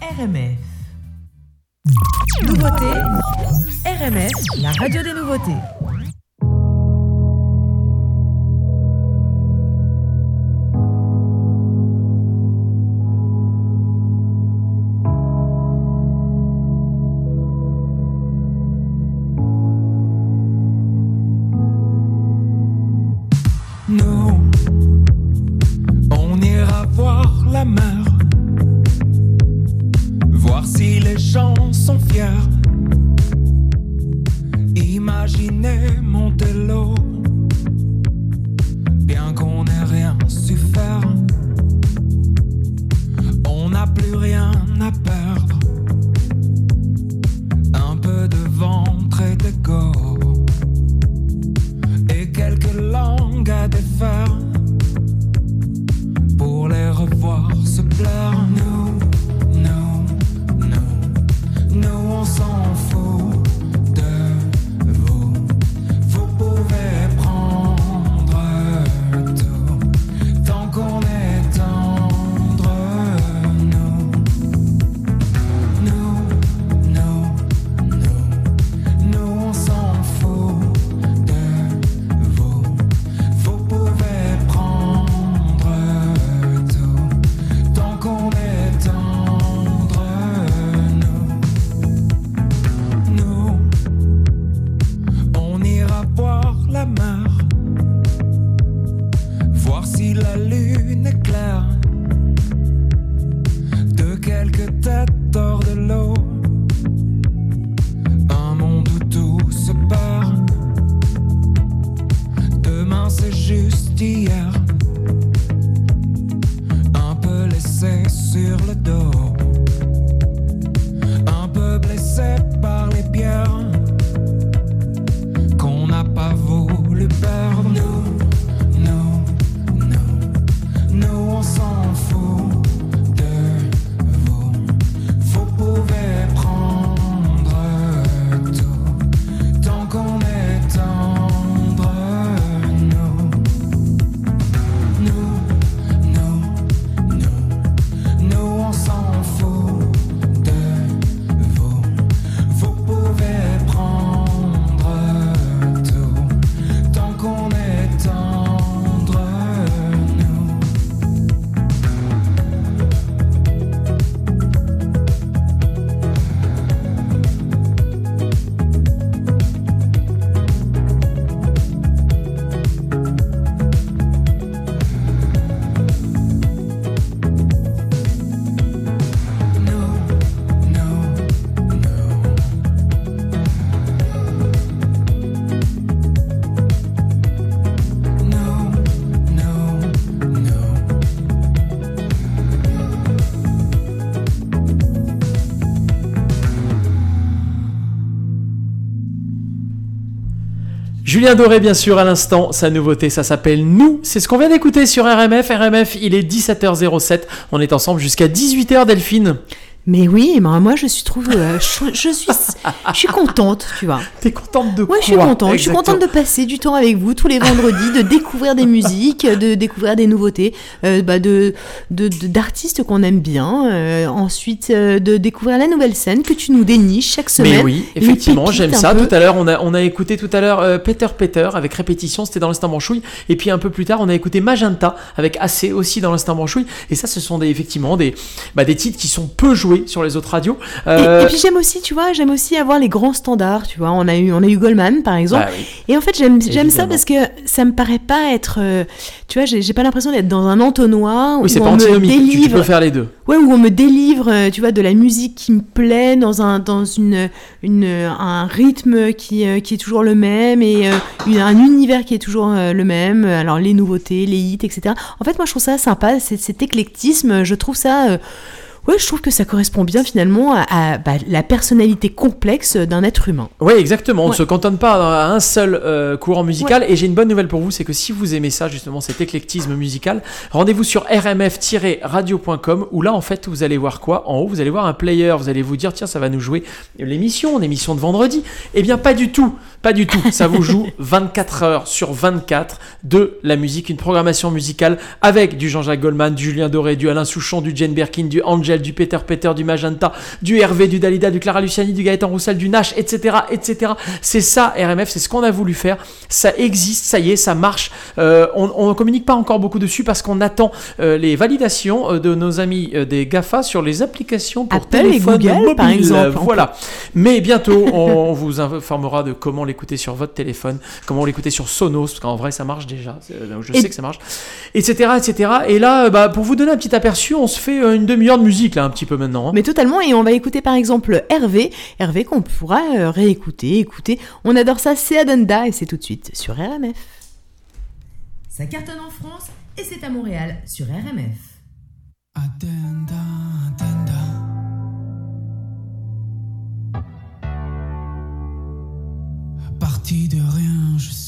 RMF. Nouveauté, RMF, la radio des nouveautés. Voir si la lune est claire. Julien Doré, bien sûr, à l'instant, sa nouveauté, ça s'appelle Nous. C'est ce qu'on vient d'écouter sur RMF. RMF, il est 17h07. On est ensemble jusqu'à 18h, Delphine. Mais oui, ben moi je suis trouve, euh, je, je suis, je suis contente, tu vois. T'es contente de quoi Ouais, je suis contente. Je suis contente de passer du temps avec vous tous les vendredis, de découvrir des musiques, de découvrir des nouveautés, euh, bah, de de- de- d'artistes qu'on aime bien. euh, ensuite, de découvrir la nouvelle scène que tu nous déniches chaque semaine. Mais oui, effectivement, j'aime ça. peu. Tout à l'heure, on a, on a écouté tout à l'heure Peter Peter avec répétition, c'était dans l'instant manchouille. Et puis un peu plus tard, on a écouté Magenta avec AC aussi dans l'instant manchouille. Et ça, ce sont des, effectivement des, bah, des titres qui sont peu joués sur les autres radios. Et, Euh, et puis j'aime aussi, tu vois, j'aime aussi avoir les grands standards, tu vois. On a eu, on a eu Goldman, par exemple. bah oui. Et en fait, j'aime, j'aime ça parce que ça me paraît pas être, euh, tu vois, j'ai, pas l'impression d'être dans un entonnoir Oui, c'est où pas on me antinomique. Tu, tu délivre, peux faire les deux. ouais, où on me délivre, euh, tu vois, de la musique qui me plaît dans un, dans une, une, un rythme qui, qui est toujours le même et euh, un univers qui est toujours euh, le même. Alors les nouveautés, les hits, etc. En fait, moi, je trouve ça sympa, cet, cet éclectisme. Je trouve ça. Ouais, je trouve que ça correspond bien finalement à, à, bah, la personnalité complexe d'un être humain. Oui, exactement. On ne Ouais. se cantonne pas à un seul euh, courant musical. Et j'ai une bonne nouvelle pour vous, c'est que si vous aimez ça, justement, cet éclectisme musical, rendez-vous sur rmf-radio.com où là, en fait, vous allez voir quoi? En haut, vous allez voir un player. Vous allez vous dire, tiens, ça va nous jouer l'émission, l'émission de vendredi. Eh bien, pas du tout. Pas du tout. Ça vous joue 24 heures sur 24 de la musique, une programmation musicale avec du Jean-Jacques Goldman, du Julien Doré, du Alain Souchon, du Jane Birkin, du Angel du Peter Peter, du Magenta, du Hervé, du Dalida, du Clara Luciani, du Gaëtan Roussel, du Nash, etc., etc. C'est ça RMF, c'est ce qu'on a voulu faire. Ça existe, ça y est, ça marche. Euh, on ne communique pas encore beaucoup dessus parce qu'on attend euh, les validations euh, de nos amis des GAFA sur les applications pour Apple et téléphone Google, mobile. par exemple. Voilà. Mais bientôt, on vous informera de comment l'écouter sur votre téléphone, comment l'écouter sur Sonos, parce qu'en vrai, ça marche déjà. Euh, Je sais que ça marche, etc., etc. Et là, euh, bah, pour vous donner un petit aperçu, on se fait euh, une demi-heure de musique là, un petit peu maintenant. hein. Mais totalement, et on va écouter par exemple Hervé, Hervé qu'on pourra euh, réécouter, écouter. On adore ça, c'est Adanda, et c'est tout de suite sur RMF. Ça cartonne en France et c'est à Montréal sur RMF. Attenda, attenda. Parti de rien, je suis.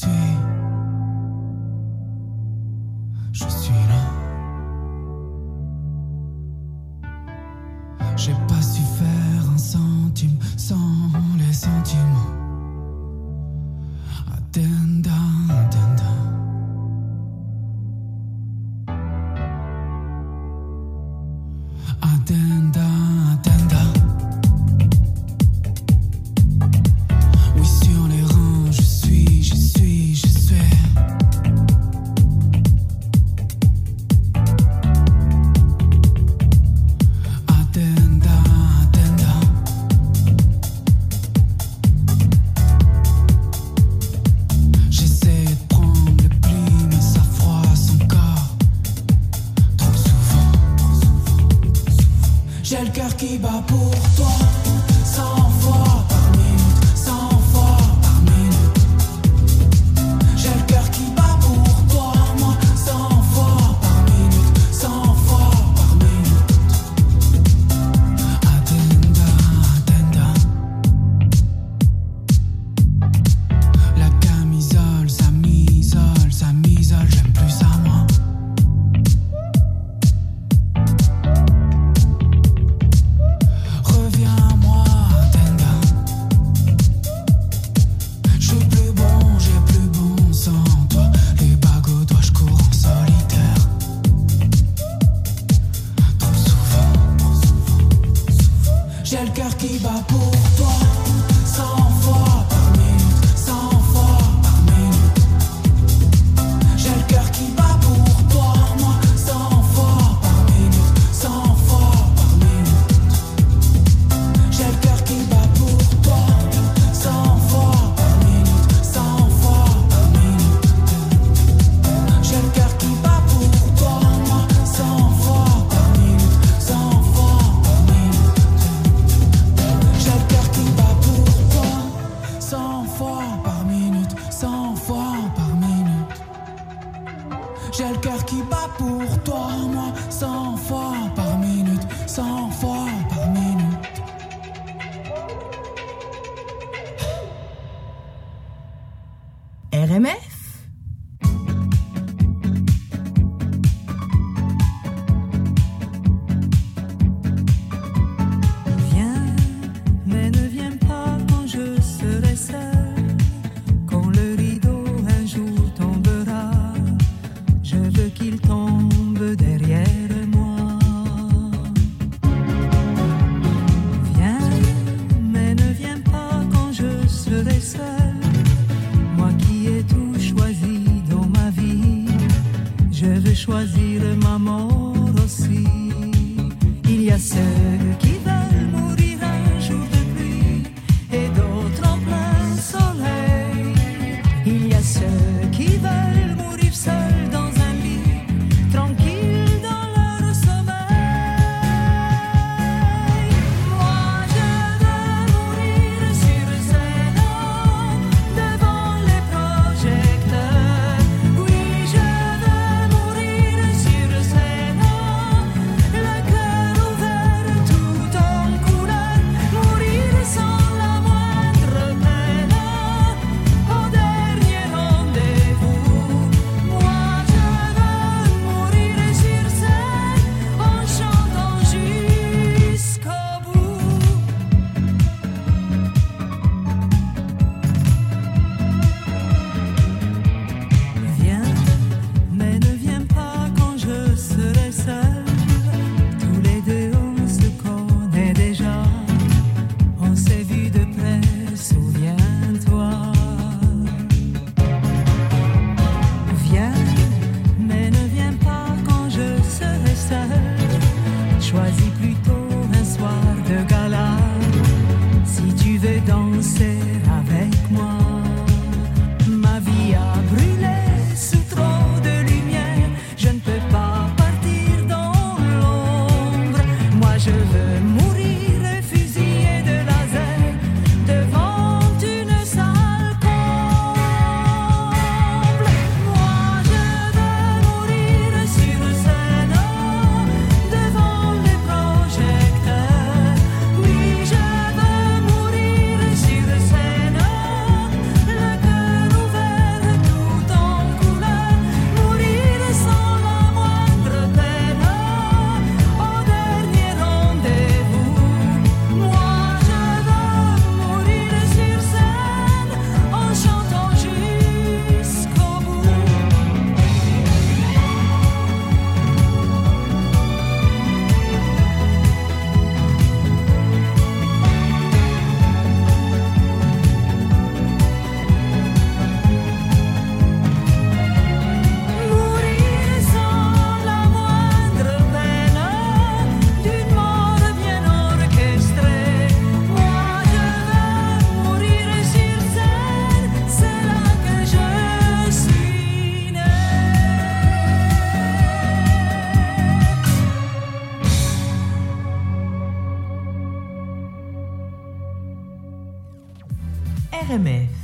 J'ai le cœur qui bat pour toi, RMF.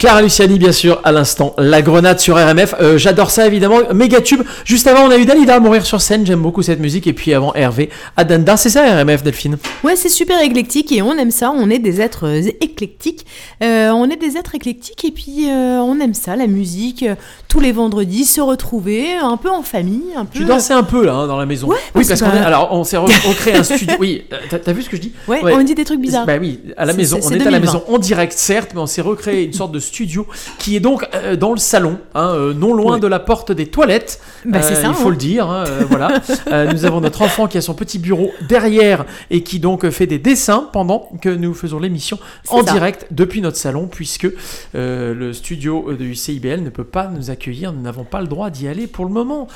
Clara Luciani, bien sûr, à l'instant. La grenade sur RMF. Euh, J'adore ça, évidemment. Méga tube. Juste avant, on a eu Dalida mourir sur scène. J'aime beaucoup cette musique. Et puis avant, Hervé, Adanda. C'est ça, RMF, Delphine? Ouais, c'est super éclectique et on aime ça. On est des êtres euh, éclectiques. Euh, on est des êtres éclectiques et puis euh, on aime ça, la musique. tous les vendredis, se retrouver un peu en famille, un peu. Tu dansais un peu, là, hein, dans la maison. Ouais, oui, parce qu'on est- alors, on s'est re- on crée un studio. Oui, t'as vu ce que je dis? Ouais, Ouais. on dit des trucs bizarres. Bah oui, à la maison. On est à la 2020. maison en direct, certes, mais on s'est recréé une sorte de studio qui est donc euh, dans le salon, hein, euh, non loin Ouais. de la porte des toilettes. Bah, c'est Euh, ça, Il faut hein. le dire. hein, voilà. Nous avons notre enfant qui a son petit bureau derrière et qui donc fait des dessins pendant que nous faisons l'émission en ça. direct depuis notre salon, puisque le studio de UCIBL ne peut pas nous accueillir. Nous n'avons pas le droit d'y aller pour le moment.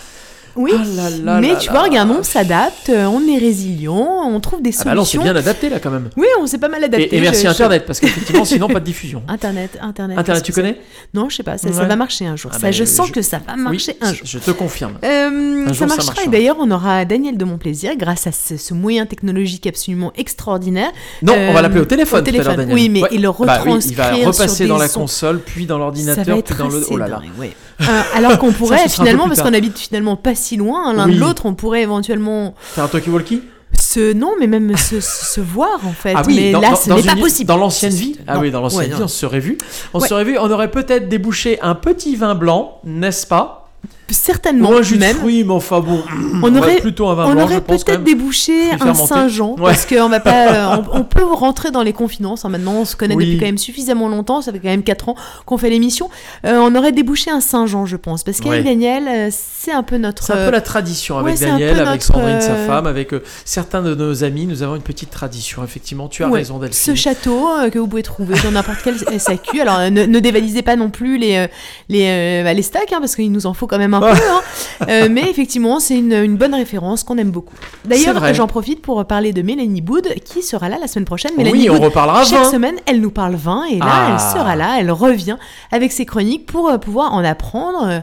Oui, Ah là là mais là tu là. vois, regarde, on s'adapte, euh, on est résilient, on trouve des Ah bah non, c'est solutions. bien adapté là quand même. Oui, on s'est pas mal adapté. Et, et merci je- je- Internet, parce qu'effectivement, sinon pas de diffusion. Internet, Internet. Internet, qu'est-ce tu que c'est connais? Non, je sais pas, ça, ça Ouais. va marcher un jour. Ah ça, bah, je sens je- que ça va marcher un jour. Je te confirme. Euh, Un ça jour, ça marchera. marchera. Et d'ailleurs, on aura Daniel de mon plaisir grâce à ce, ce moyen technologique absolument extraordinaire. Non, on va Euh, l'appeler au téléphone, au tout à l'heure, téléphone. Daniel. Oui, mais il le Bah oui, il va repasser sur dans la sons. console, puis dans Ça va l'ordinateur, être puis dans le. assez Oh là là. dingue, ouais. Euh, alors qu'on pourrait finalement, parce qu'on habite finalement pas si loin l'un Oui. de l'autre, on pourrait éventuellement Faire un talkie-walkie se non, mais même se, se voir en fait. Ah oui, mais dans, là, dans- ce n'est pas possible. Dans l'ancienne vie? Ah non. oui, dans l'ancienne Ouais, vie, non. on se serait vu. On Ouais. se serait vu, on aurait peut-être débouché un petit vin blanc, n'est-ce pas? Certainement, de fruits, mais enfin bon. On ouais, aurait- plutôt un vin On blanc, aurait peut-être débouché un. Saint-Jean, Ouais. parce qu'on va pas, euh, on, on peut rentrer dans les confidences. hein, maintenant, on se connaît Oui. depuis quand même suffisamment longtemps. Ça fait quand même 4 ans qu'on fait l'émission. Euh, on aurait débouché un Saint-Jean, je pense, parce qu'avec Ouais. Daniel, euh, c'est un peu notre. C'est un peu la tradition avec Daniel, avec Sandrine, sa femme, avec euh, certains de nos amis. Nous avons une petite tradition, effectivement. Tu as raison, ce Delphine. château euh, que vous pouvez trouver dans n'importe quel SAQ. Alors ne, ne dévalisez pas non plus les les bah, les stacks hein, parce qu'il nous en faut quand même un peu. hein. Euh, mais effectivement, c'est une, une bonne référence qu'on aime beaucoup. D'ailleurs, j'en profite pour parler de Mélanie Boud qui sera là la semaine prochaine. Oui, Mélanie on Boud, reparlera chaque vin. semaine, elle nous parle vin et là, Ah. elle sera là, elle revient avec ses chroniques pour euh, pouvoir en apprendre.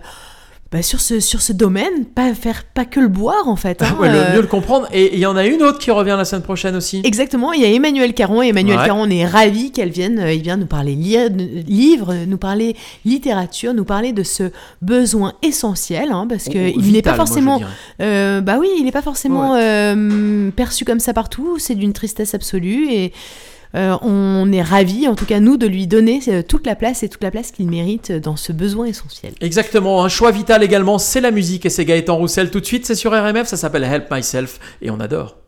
Bah, sur ce sur ce domaine, pas faire pas que le boire en fait. hein, Ouais, le euh, mieux le comprendre. Et il y en a une autre qui revient la semaine prochaine aussi. Exactement, il y a Emmanuel Caron et Emmanuel Ouais. Caron, on est ravis qu'elle vienne, euh, il vient nous parler li- de- livres, nous parler littérature, nous parler de ce besoin essentiel, hein, parce que Ou- ou il n'est pas moi, forcément, euh, bah oui, il n'est pas forcément euh, perçu comme ça partout, c'est d'une tristesse absolue et euh, on est ravis, en tout cas nous, de lui donner euh, toute la place et toute la place qu'il mérite dans ce besoin essentiel. Exactement, un choix vital également, c'est la musique et c'est Gaëtan Roussel tout de suite, c'est sur RMF, ça s'appelle Help Myself et on adore.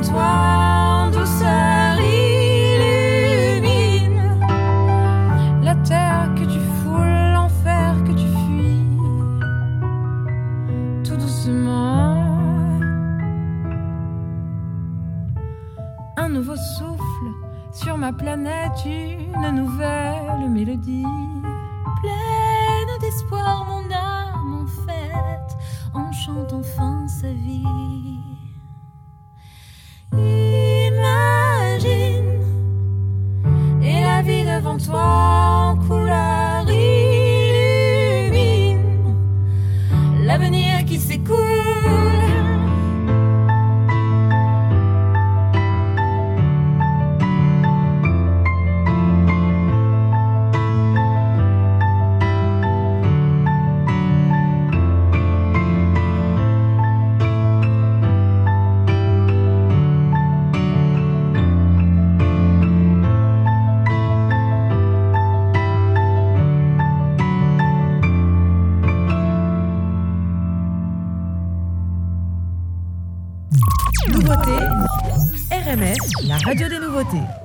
Toi radio